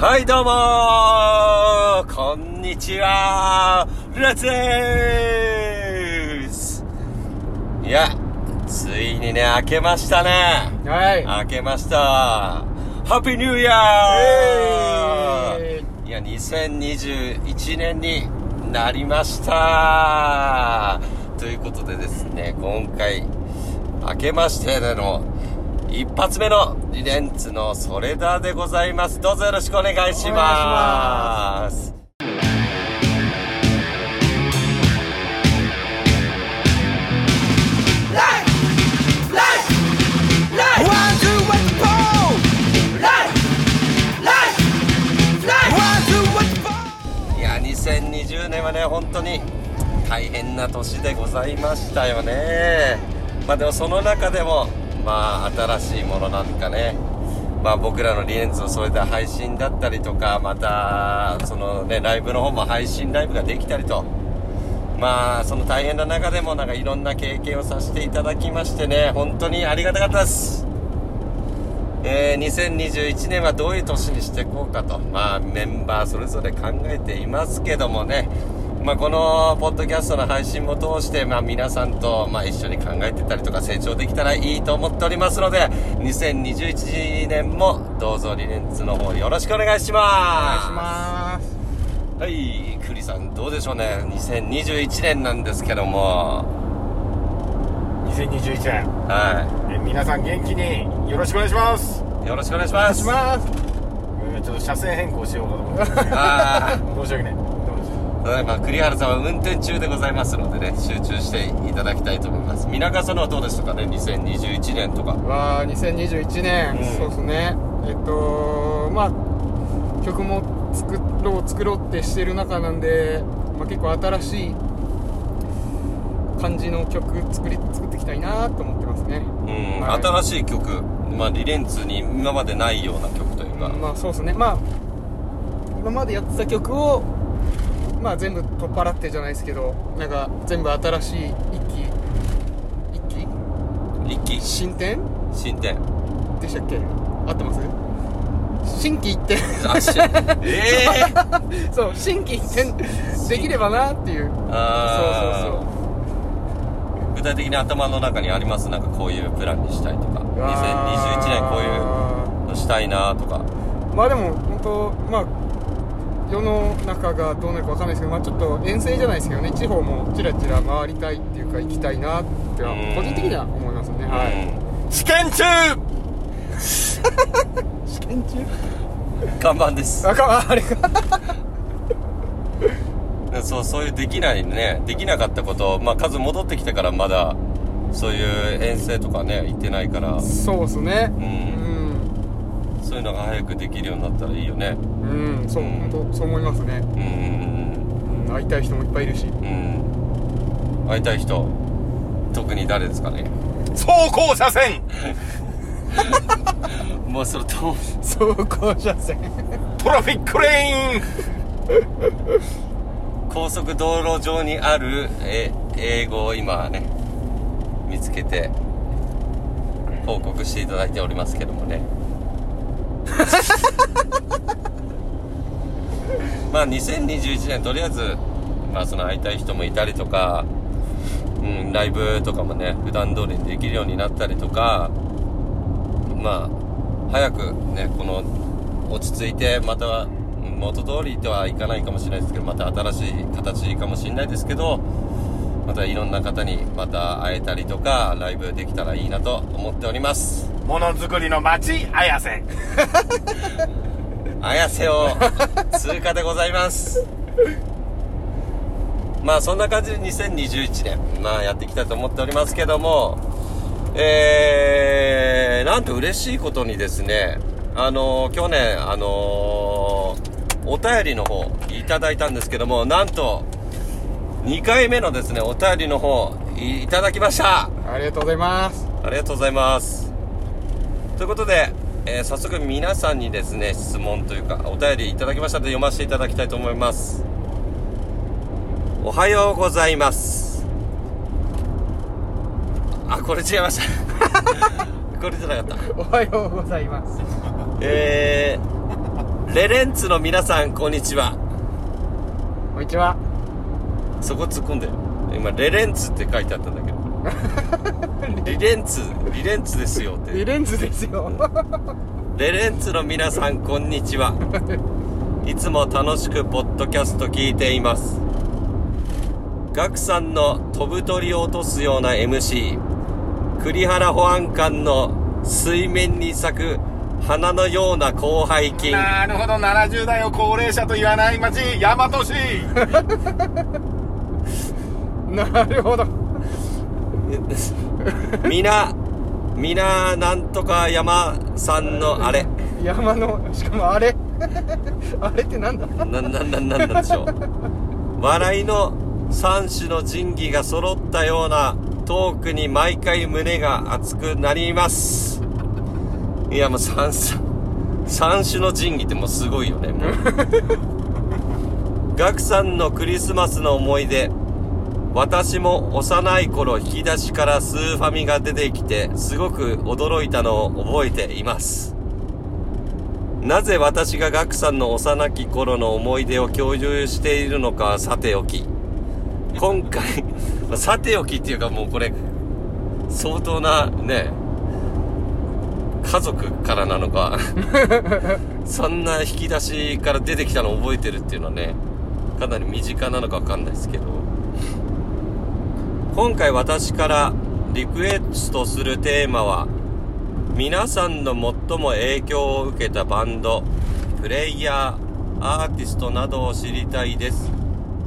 はい、どうもーこんにちはレッツですいや、ついにね、明けましたね。はい。明けました。ハッピーニューイヤえーいや、2021年になりました。ということでですね、今回、明けましてでの、一発目のリレンツのソレダでございます。どうぞよろしくお願いします。いや、2020年はね、本当に大変な年でございましたよね。まあでもその中でも、まあ新しいものなんかね、まあ僕らのリエンツを添えた配信だったりとか、また、そのね、ライブの方も配信ライブができたりと、まあその大変な中でもなんかいろんな経験をさせていただきましてね、本当にありがたかったです。えー2021年はどういう年にしていこうかと、まあ、メンバーそれぞれ考えていますけどもね、まあ、このポッドキャストの配信も通して、まあ、皆さんと、まあ、一緒に考えてたりとか成長できたらいいと思っておりますので2021年もどうぞリレンツの方よろしくお願いしお願いしまます。すはい栗さんどうでしょうね2021年なんですけども2021年、はえ皆さん元気によろしくお願いします。いよろしくお願いしますます。うんちょっと車線変更しようかと思って。あ 申し訳ない。ただいま栗原さんは運転中でございますのでね集中していただきたいと思います。皆川さんのはどうでしたかね？2021年とか。わあ2021年、うん。そうですね。えっとまあ曲も作ろう作ろうってしてる中なんで、まあ、結構新しい感じの曲作り作っていきたいなと思ってますね。うん、はい。新しい曲まあリレンツに今までないような曲というか、まあそうですね。まあ今までやってた曲をまあ全部取っ払ってじゃないですけどなんか全部新しい一期一期？一気新展？進展。でしたっけ？合ってます？新規一点。ええ そう新規一点。できればなっていう。あー。そうそう具体的に頭の中にあります？なんかこういうプランにしたいとか。そう2021年こういうのしたいなとか。まあでも本当まあ世の中がどうなるかわかんないですけど、まあ、ちょっと遠征じゃないですけどね地方もちらちら回りたいっていうか行きたいなってはうん。個人的には思いますね。はい。うん試験中！試験中？看板です。あか あれか。そうそういうできないねできなかったことまあ数戻ってきてからまだそういう遠征とかね行ってないから。そうっすね。うんそういうのが早くできるようになったらいいよね。うん、うん、そううん。本当そう思いますね、うん。うんうん、会いたい人もいっぱいいるし。うん。うん会いたい人特に誰ですかね？走行車線。もうそれと走行車線。トラフィックレイン。高速道路上にあるえ英語を今ね見つけて報告していただいておりますけどもね まあ2021年とりあえずまあその会いたい人もいたりとかうんライブとかもね普段通りにできるようになったりとかまあ早くねこの落ち着いてまた元通りとはいかないかもしれないですけどまた新しい形かもしれないですけどまたいろんな方にまた会えたりとかライブできたらいいなと思っております。ものづくりの町綾瀬。綾瀬を通過でございます。まあそんな感じで2021年まあやっていきたいと思っておりますけどもえー、なんと嬉しいことにですねあの去年あのお便りの方いただいたんですけどもなんと2回目のですねお便りの方いただきましたありがとうございますありがとうございます。ということで、えー早速皆さんにですね、質問というか、お便りいただきましたので読ませていただきたいと思います。おはようございます。あ、これ違いました。これじゃなかった。おはようございますえー、レレンツの皆さんこんにちはこんにちはそこ突っ込んで今レレンツって書いてあったんだけど。リレンツリレンツですよって。リレンズですよ。レレンツの皆さんこんにちは。いつも楽しくポッドキャスト聞いています。ガクさんの飛ぶ鳥を落とすような MC 栗原保安官の水面に咲く花のような広背筋なるほど70代を高齢者と言わない町大和市なるほどみなみななんとか山さんのあれ山のしかもあれあれってなんだ？な、な、な、なんなんでしょう。笑いの三種の神器が揃ったようなトークに毎回胸が熱くなります。いや、もう三、三三種の神器ってもうすごいよね、もう。ガクさんのクリスマスの思い出。私も幼い頃引き出しからスーファミが出てきてすごく驚いたのを覚えています。なぜ私がガクさんの幼き頃の思い出を共有しているのかはさておき、今回、ま あさておきっていうかもうこれ、相当なね、家族からなのか、そんな引き出しから出てきたのを覚えてるっていうのはね、かなり身近なのかわかんないですけど、今回私からリクエストするテーマは、皆さんの最も影響を受けたバンド、プレイヤー、アーティストなどを知りたいです。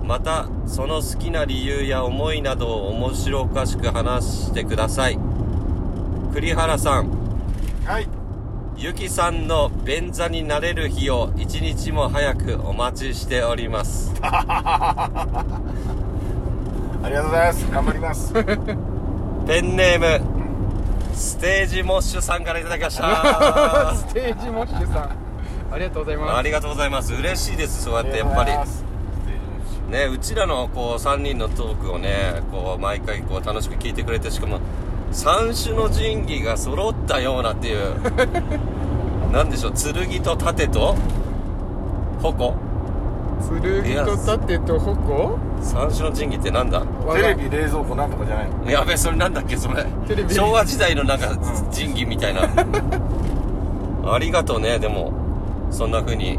また、その好きな理由や思いなどを面白おかしく話してください。栗原さん、はいゆきさんの便座になれる日を一日も早くお待ちしております。ありがとうございます頑張ります ペンネーム、ステージモッシュさんからいただきました。ステージモッシュさんありがとうございますありがとうございます。嬉しいです。そうやってやっぱり。ね、うちらのこう3人のトークをねこう毎回こう楽しく聞いてくれてしかも三種の神器が揃ったようなっていう なんでしょう剣と盾と矛剣と盾と矛？三種の神器ってなんだ？テレビ冷蔵庫なんとかじゃないの？やべえそれなんだっけそれ。テレビ。昭和時代のなんか神器みたいなありがとうねでも。そんな風に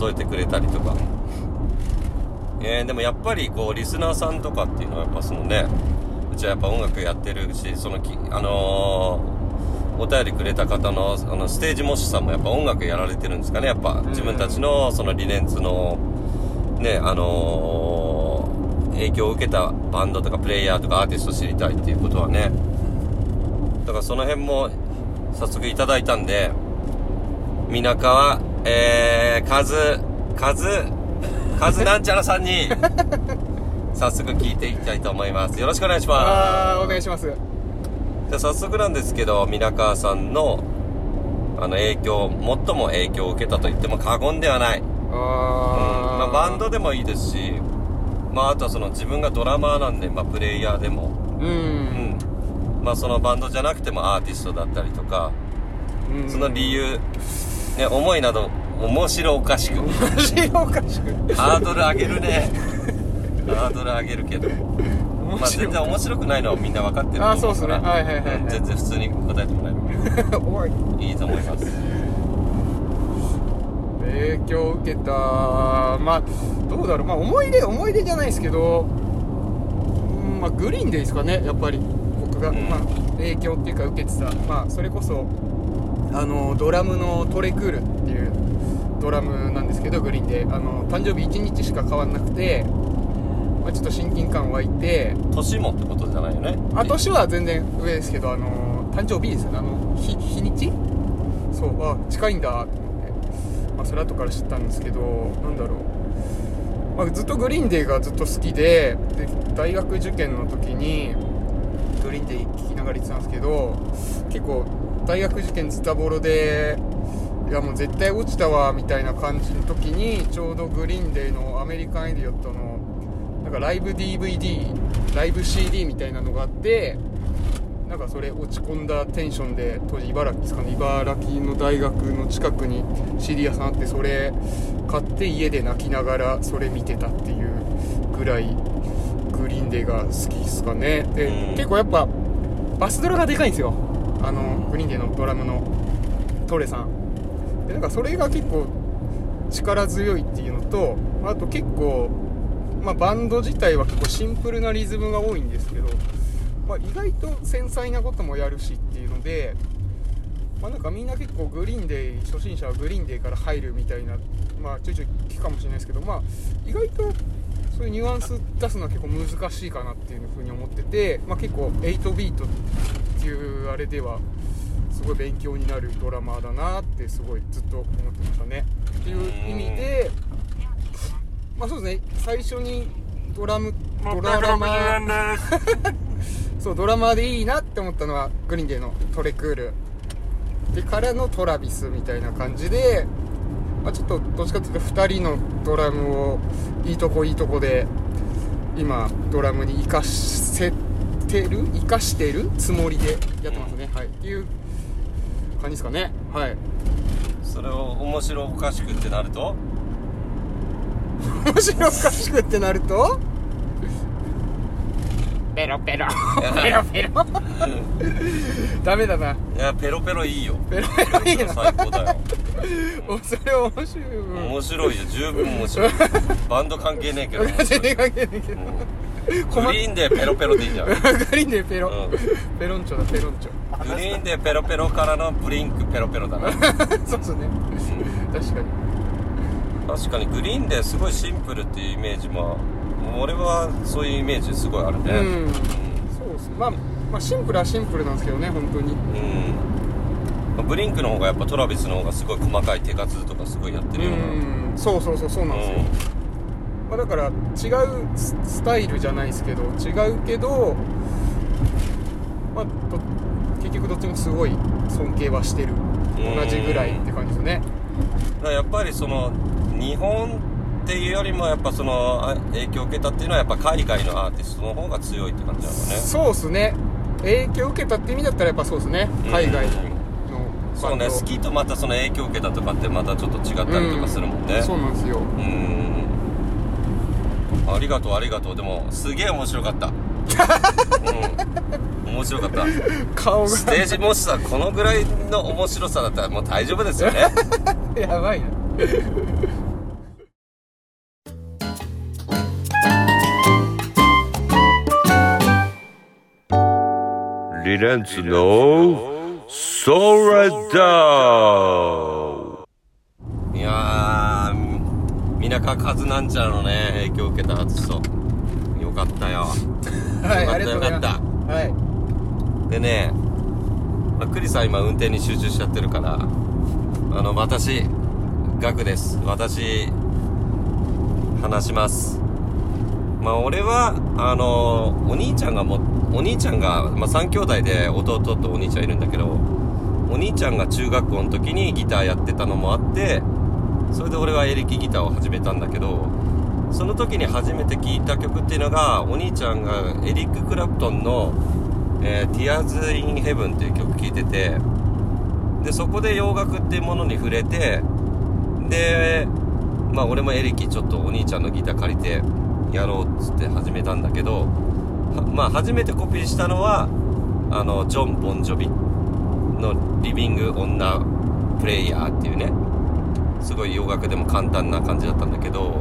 例えてくれたりとか。えー、でもやっぱりこうリスナーさんとかっていうのはやっぱそのねうちはやっぱ音楽やってるしそのきあのーお便りくれた方のあのステージモッシュさんもやっぱ音楽やられてるんですかねやっぱ。自分たちのそのリネンツのねあのー影響を受けたバンドとかプレイヤーとかアーティスト知りたいっていうことはね。だからその辺も早速いただいたんで皆川えー、カズカズカズなんちゃらさんに早速聞いていきたいと思います。よろしくお願いします。ああお願いします。じゃあ早速なんですけど皆川さんのあの影響最も影響を受けたと言っても過言ではない、うんあまあ、ーバンドでもいいですしまああとはその自分がドラマーなんで、まあ、プレイヤーでも。ううん。んまあそのバンドじゃなくてもアーティストだったりとか。うん。その理由、ね、思いなど面白おかしく。面白おかしく。ハードル上げるね。ハードル上げるけど。まあ全然面白くないのはみんな分かってると思うから。あそうっすね。はいはいはいはい。うん。全然普通に答えてもらえる。いいと思います影響を受けた。まあどうだろう。まあ思い出思い出じゃないですけどうんまあグリーンでいいですかね。やっぱり僕が、うん。まあ、影響っていうか受けてた。まあそれこそあのドラムのトレクールっていうドラムなんですけどグリーンで。あの誕生日1日しか変わんなくて、まあ、ちょっと親近感湧いて。年もってことじゃないよね。あ年は全然上ですけどあの誕生日ですよね。あの日日にち？そう。あ近いんだまあ、それ後から知ったんですけどなんだろう、まあ、ずっとグリーンデーがずっと好きでで大学受験の時にグリーンデー聞きながら行ってたんですけど結構大学受験ズタボロでいやもう絶対落ちたわみたいな感じの時にちょうどグリーンデーのアメリカン・イディオットのなんかライブ DVD ライブ CD みたいなのがあってなんかそれ落ち込んだテンションで当時茨城ですかね茨城の大学の近くに CD 屋さんあってそれ買って家で泣きながらそれ見てたっていうぐらいグリーンデーが好きですかね。で、うん。結構やっぱバスドラがでかいんですよ。あのグリーンデーのドラムのトレさん。でなんかそれが結構力強いっていうのとあと結構、まあ、バンド自体は結構シンプルなリズムが多いんですけど、まあ、意外と繊細なこともやるしっていうので、まあ、なんかみんな結構グリーンデー初心者はグリーンデーから入るみたいな、まあ、ちょいちょい聞くかもしれないですけど、まあ、意外とそういうニュアンス出すのは結構難しいかなっていうふうに思ってて、まあ、結構8ビートっていうあれではすごい勉強になるドラマーだなってすごいずっと思ってましたね。っていう意味で、まあそうですね最初にドラムドラマー そうドラマーでいいなって思ったのはグリーンデーのトレクール。でからのトラビスみたいな感じで、まあ、ちょっとどっちかっていうと2人のドラムをいいとこいいとこで今ドラムに生かせてる生かしてるつもりでやってますね、はい。っていう感じですかね。はい。それを面白おかしくってなると？面白おかしくってなると？ペロペロ。ペロペロ。ダメだな。いやペロペロいいよ。ペロペロいいな。最高だよ。おそれ面白い。うん面白いよ。十分面白い。バンド関係ねえけど。全然関係ないけど。グリーンでペロペロでいいじゃん。グリーンでペロ、うん。ペロンチョだペロンチョ。グリーンでペロペロからのブリンクペロペロだな。そうそうね確かに。確かにグリーンですごいシンプルっていうイメージまあ俺はそういうイメージすごいあるね。うん。そうですね。まあまあシンプルはシンプルなんですけどね本当に。うん。まあブリンクの方がやっぱトラビスの方がすごい細かい手数とかすごいやってうるような、ん。そうそうそうそうなんですよ、まあ、だから違うススタイルじゃないですけど違うけど、まあ、ど結局どっちもすごい尊敬はしてる。同じぐらいって感じですね。だからやっぱりその日本っていうよりもやっぱそのあ影響を受けたっていうのはやっぱ海外のアーティストの方が強いって感じなのね。そうっすね。影響を受けたって意味だったらやっぱそうですね。海外のそうね。好きとまたその影響を受けたとかってまたちょっと違ったりとかするもんね。うんそうなんですよ。うん。ありがとうありがとう。でもすげえ面白かった。うん。面白かった。顔ステージもしさこのぐらいの面白さだったらもう大丈夫ですよね。が やばいなリレンツのソーラダいやーみなかかずなんちゃらのね影響を受けたアーティストよかったよ。はいよかったよかった。はい。でね、まあ、クリさん今運転に集中しちゃってるからあの私ガクです。私話します。まあ俺はあのお兄ちゃんがもお兄ちゃんが、まあ、3兄弟で弟とお兄ちゃんいるんだけどお兄ちゃんが中学校の時にギターやってたのもあってそれで俺はエレキギターを始めたんだけどその時に初めて聴いた曲っていうのがお兄ちゃんがエリック・クラプトンの「えー Tears in Heaven」っていう曲聴いててでそこで洋楽っていうものに触れてでまあ俺もエレキちょっとお兄ちゃんのギター借りてやろうっつって始めたんだけどまあ初めてコピーしたのはあのジョン・ボンジョビの「リビング・オン・プレイヤー」っていうねすごい洋楽でも簡単な感じだったんだけど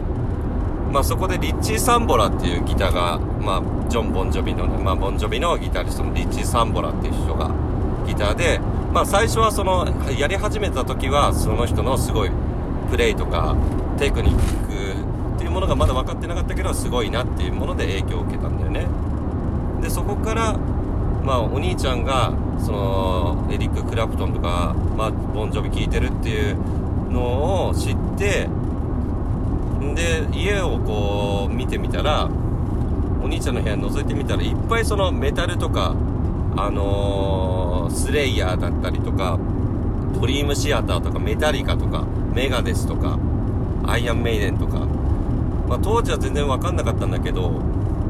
まあそこでリッチー・サンボラっていうギターが、まあ、ジョン・ボンジョビのね、まあ、ボンジョビのギタリストのリッチー・サンボラっていう人がギターで、まあ最初はその、やり始めた時はその人のすごいプレイとかテクニックっていうものがまだ分かってなかったけど、すごいなっていうもので影響を受けたんだよね。で、そこから、まあお兄ちゃんが、その、エリック・クラプトンとか、まあボンジョビ聴いてるっていうのを知って、で家をこう見てみたらお兄ちゃんの部屋覗いてみたらいっぱいそのメタルとかあのースレイヤーだったりとかドリームシアターとかメタリカとかメガデスとかアイアンメイデンとか、まあ、当時は全然分かんなかったんだけど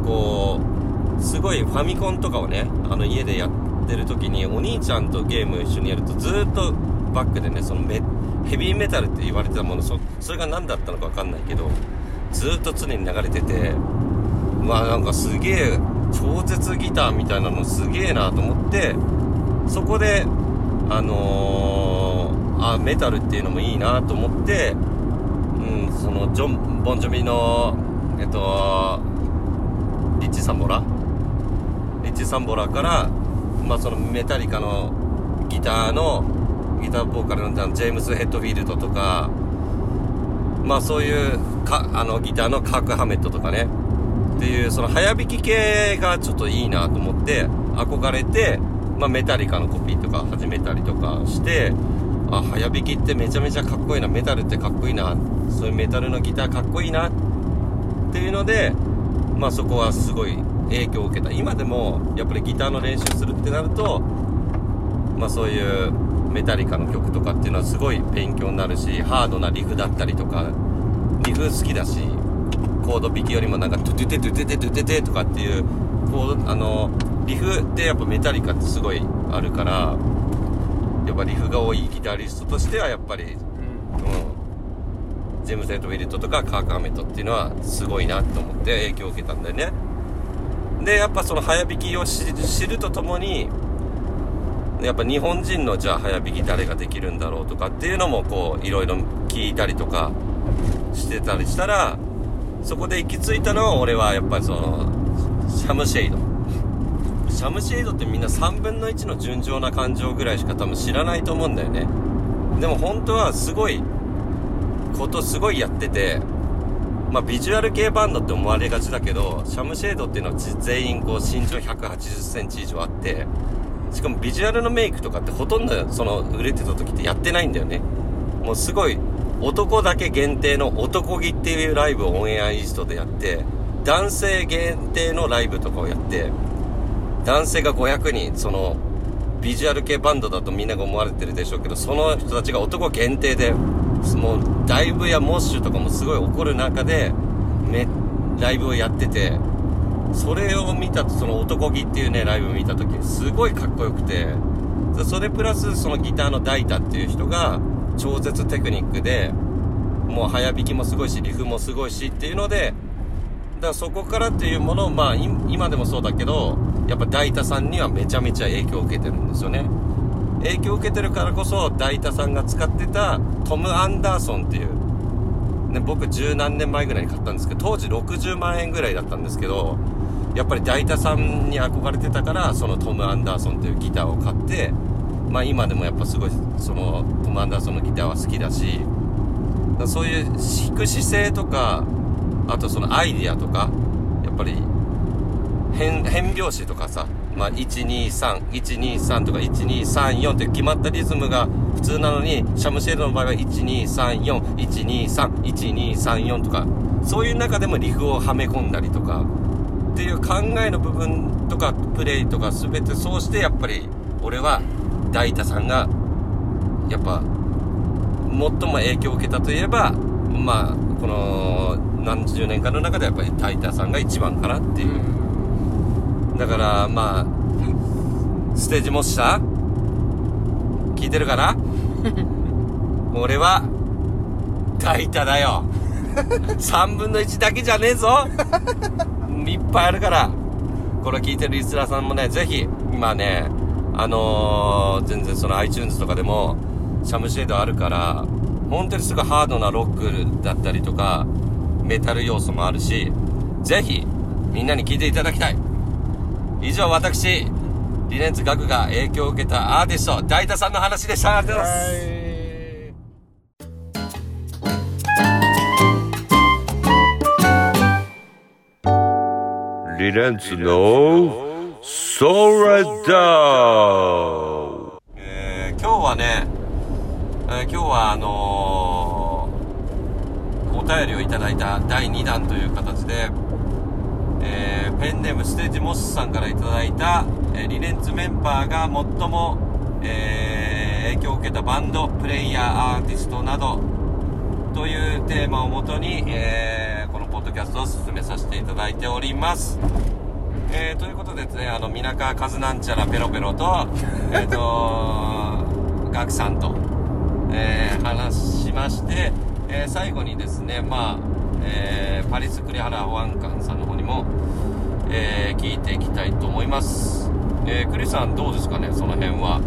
こうすごいファミコンとかをねあの家でやってる時にお兄ちゃんとゲーム一緒にやるとずーっとバックでねそのメヘビーメタルって言われてたものそそれが何だったのか分かんないけどずっと常に流れててまあなんかすげえ超絶ギターみたいなのすげえなと思ってそこであのー、あメタルっていうのもいいなと思ってうんそのジョンボンジョビのえっとリッチ・サンボラチ・サンボラから、まあ、そのメタリカのギターのギターボーカルのジェームス・ヘッドフィールドとかまあそういうかあのギターのカーク・ハメットとかね。っていうその早弾き系がちょっといいなと思って憧れて、まあ、メタリカのコピーとか始めたりとかしてあ早弾きってめちゃめちゃかっこいいなメタルってかっこいいなそういうメタルのギターかっこいいなっていうのでまあそこはすごい影響を受けた。今でもやっぱりギターの練習するってなるとまあそういうメタリカの曲とかっていうのはすごい勉強になるしハードなリフだったりとかリフ好きだしコード弾きよりもなんかトゥトゥテトゥテテトゥテテとかっていうコードあのリフってやっぱメタリカってすごいあるからやっぱリフが多いギタリストとしてはやっぱりうん。ジェームズ・ヘッドウィルトとかカーク・ハメットっていうのはすごいなと思って影響を受けたんだよねでやっぱその早弾きを知るとともにやっぱ日本人のじゃあ早弾き誰ができるんだろうとかっていうのもこういろいろ聞いたりとかしてたりしたらそこで行き着いたのは俺はやっぱりそのシャムシェイド。シャムシェイドってみんな3分の1の純情な感情ぐらいしか多分知らないと思うんだよね。でも本当はすごいことすごいやっててまあビジュアル系バンドって思われがちだけどシャムシェイドっていうのは全員こう身長1 8 0センチ以上あってしかもビジュアルのメイクとかってほとんどその売れてた時ってやってないんだよね。もうすごい男だけ限定の男気っていうライブをオンエアイーストでやって男性限定のライブとかをやって男性が500人そのビジュアル系バンドだとみんなが思われてるでしょうけどその人たちが男限定でもうライブやモッシュとかもすごい起こる中でめライブをやっててそれを見たその男気っていうねライブを見た時すごいかっこよくてそれプラスそのギターのダイタっていう人が超絶テクニックでもう早弾きもすごいしリフもすごいしっていうのでだからそこからっていうものをまあ今でもそうだけどやっぱダイタさんにはめちゃめちゃ影響を受けてるんですよね。影響を受けてるからこそダイタさんが使ってたトム・アンダーソンっていう、ね、僕十何年前ぐらいに買ったんですけど当時60万円ぐらいだったんですけどやっぱりダイタさんに憧れてたからそのトム・アンダーソンっていうギターを買ってまあ今でもやっぱすごいそのトム・アンダーソンのギターは好きだしだそういう弾く姿勢とかあとそのアイディアとかやっぱり変変拍子とかさ、まあ、123123とか1234って決まったリズムが普通なのにシャムシェードの場合は1234、123、1234とかそういう中でもリフをはめ込んだりとかっていう考えの部分とかプレイとか全てそうしてやっぱり俺は大太さんがやっぱ最も影響を受けたといえばまあこの何十年間の中でやっぱり大太さんが一番かなっていう。だからまあステージモッシャー聞いてるかな？俺は大太だよ。3分の1だけじゃねえぞ。いっぱいあるから。これ聞いてるリスナーさんもねぜひ今ねあのー、全然その iTunes とかでもシャムシェードあるから本当にすごいハードなロックだったりとかメタル要素もあるしぜひみんなに聞いていただきたい以上私リレンツガクが影響を受けたアーティスト大太さんの話でした。ありがとうございます、はい。リレンツのソダウえー今日はね、えー今日はあのーお便りをいただいた第2弾という形で、えーペンネームステージモスさんからいただいた、えーリレンツメンバーが最も、えー影響を受けたバンドプレイヤーアーティストなどというテーマをもとに、えーこのポッドキャストを進めさせていただいております。えーということでですねあの皆川和なんちゃらペロペロと えっとガクさんと、えー話しまして、えー最後にですねまあ、えーパリス栗原保安官さんの方にも、えー聞いていきたいと思います、えー、栗さんどうですかね？その辺は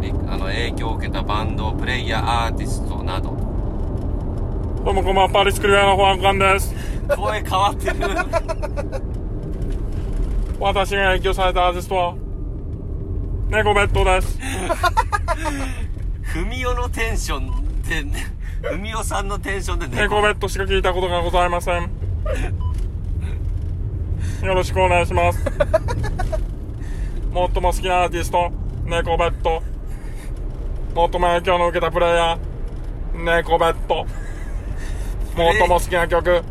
りあの影響を受けたバンドプレイヤーアーティストなどどうもこんばんは、パリスクリアの保安官です。声変わってる 私が影響されたアーティストは、猫ベッドです。ふみおのテンションでふみおさんのテンションで猫ベッドしか聞いたことがございません。よろしくお願いします。最も好きなアーティスト、猫ベッド。最も影響の受けたプレイヤー、猫ベッド。最も好きな曲、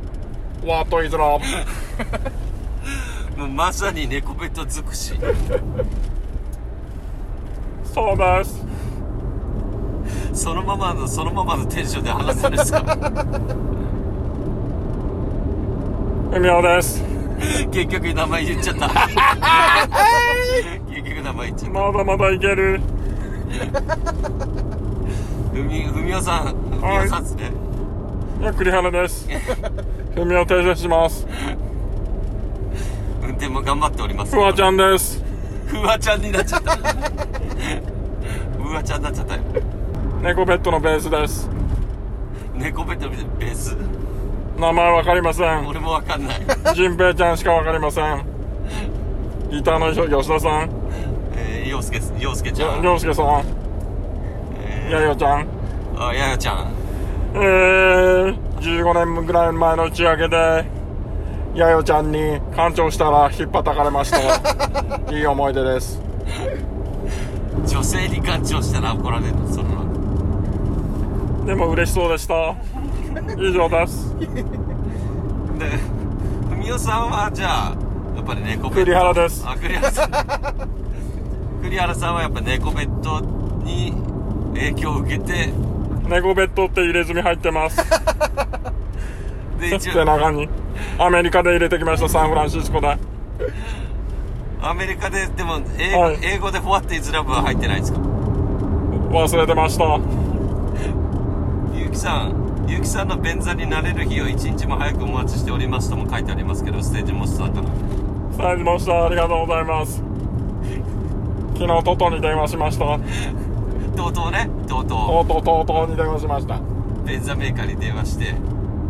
What is Love? もうまさに猫ベッド尽くしそうです。そのままのそのままのテンションで話すんですか？ふみおです。結局名前言っちゃった結局名前言っちゃっまだまだいける。たふみふみおさんふみおさんですね、いや、栗原です。ふみお訂正します。運転も頑張っておりますふわちゃんです。ふわちゃんになっちゃったふわちゃんになっちゃったよ猫ベッドのベースです。猫ベッドのベース？名前わかりません。俺もわかんないジンペイちゃんしかわかりません。ギターの人、吉田さん、えー、陽介陽介ちゃんりょうすけさん、えやよちゃん。ー、あややちゃんえー、15年ぐらい前の打ち上げで、やよちゃんに干潮したら引っ叩かれました。いい思い出です。女性に感情したら怒られるのそのでも嬉しそうでした。以上です。でふみおさんはじゃあやっぱり猫ベッド栗原ですあ栗原さん栗原さんはやっぱ猫ベッドに影響を受けて猫ベッドって入れ墨入ってます。で一背応中に。アメリカで入れてきました、サンフランシスコで。アメリカででも英語,、はい英語で「What is love」は入ってないですか？忘れてました。ゆうきさんゆうきさんの便座になれる日を一日も早くお待ちしておりますとも書いてありますけどステージモスさんからサイズモスターありがとうございます。昨日トトに電話しました。とうとうね？とうととうとうとうとうに電話しました。う便座メーカーに電話してウ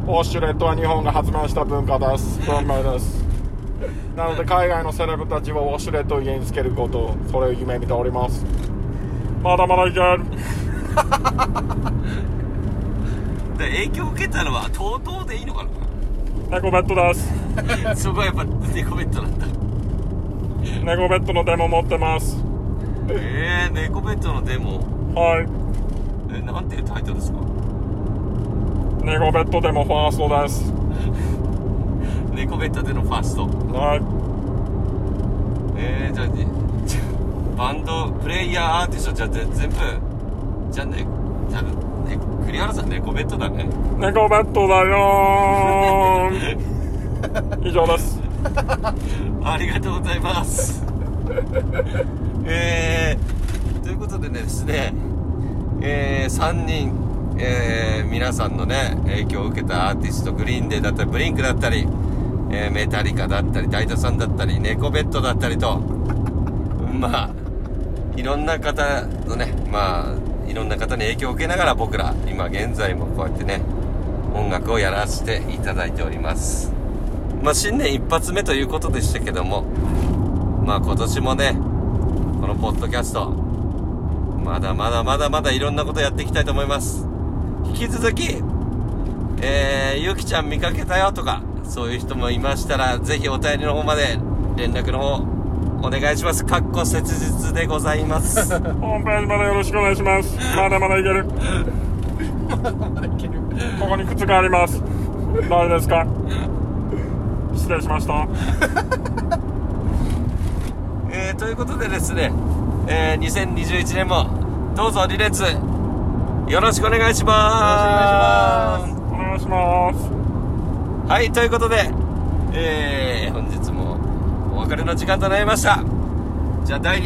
ォッシュレットは日本が発明した文化です。文明です。なので海外のセレブたちはウォッシュレットを家につけることを、それを夢見ております。まだまだいける。で影響を受けたのは TOTO でいいのか猫ベッドです。なそこはやっぱ猫ベッドなんだ猫ベッドのデモ持ってます。えー、猫ベッドのデモ？はい。えなんていうタイトルですか？猫ベッドデモファーストです。猫ベッドでのファーストはい。えー、じゃあバンドプレイヤーアーティストじゃ全部じゃあねじゃあね栗原さん猫ベッドだね猫ベッドだよー 以上です。ありがとうございます。えー、ということでねですね、えー、3人、えー、皆さんのね、影響を受けたアーティスト、グリーンデーだったり、ブリンクだったり、えーメタリカだったり、ダイタさんだったり、ネコベッドだったりと、まあ、いろんな方のね、まあ、いろんな方に影響を受けながら僕ら、今現在もこうやってね、音楽をやらせていただいております。まあ、新年一発目ということでしたけども、まあ今年もね、このポッドキャスト、まだまだまだまだいろんなことやっていきたいと思います。引き続き、えー、ゆきちゃん見かけたよとか、そういう人もいましたら、ぜひお便りの方まで連絡の方、お願いします。かっこ切実でございます。ホームページまでよろしくお願いします。まだまだいける。まだいけるここに靴があります。誰ですか？失礼しました。えー、ということでですね、えー、2021年も、どうぞリレッツ、よろしくお願いします。お願いします。はい、ということで、えー、本日も別れの時間となりました。じゃあ第2、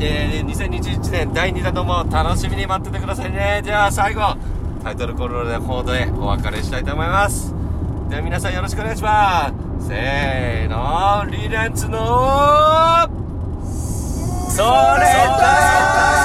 えー、2021年第2弾とも楽しみに待っててくださいね。では最後タイトルコールの方でお別れしたいと思います。では皆さんよろしくお願いします。せーのリレンツのそれ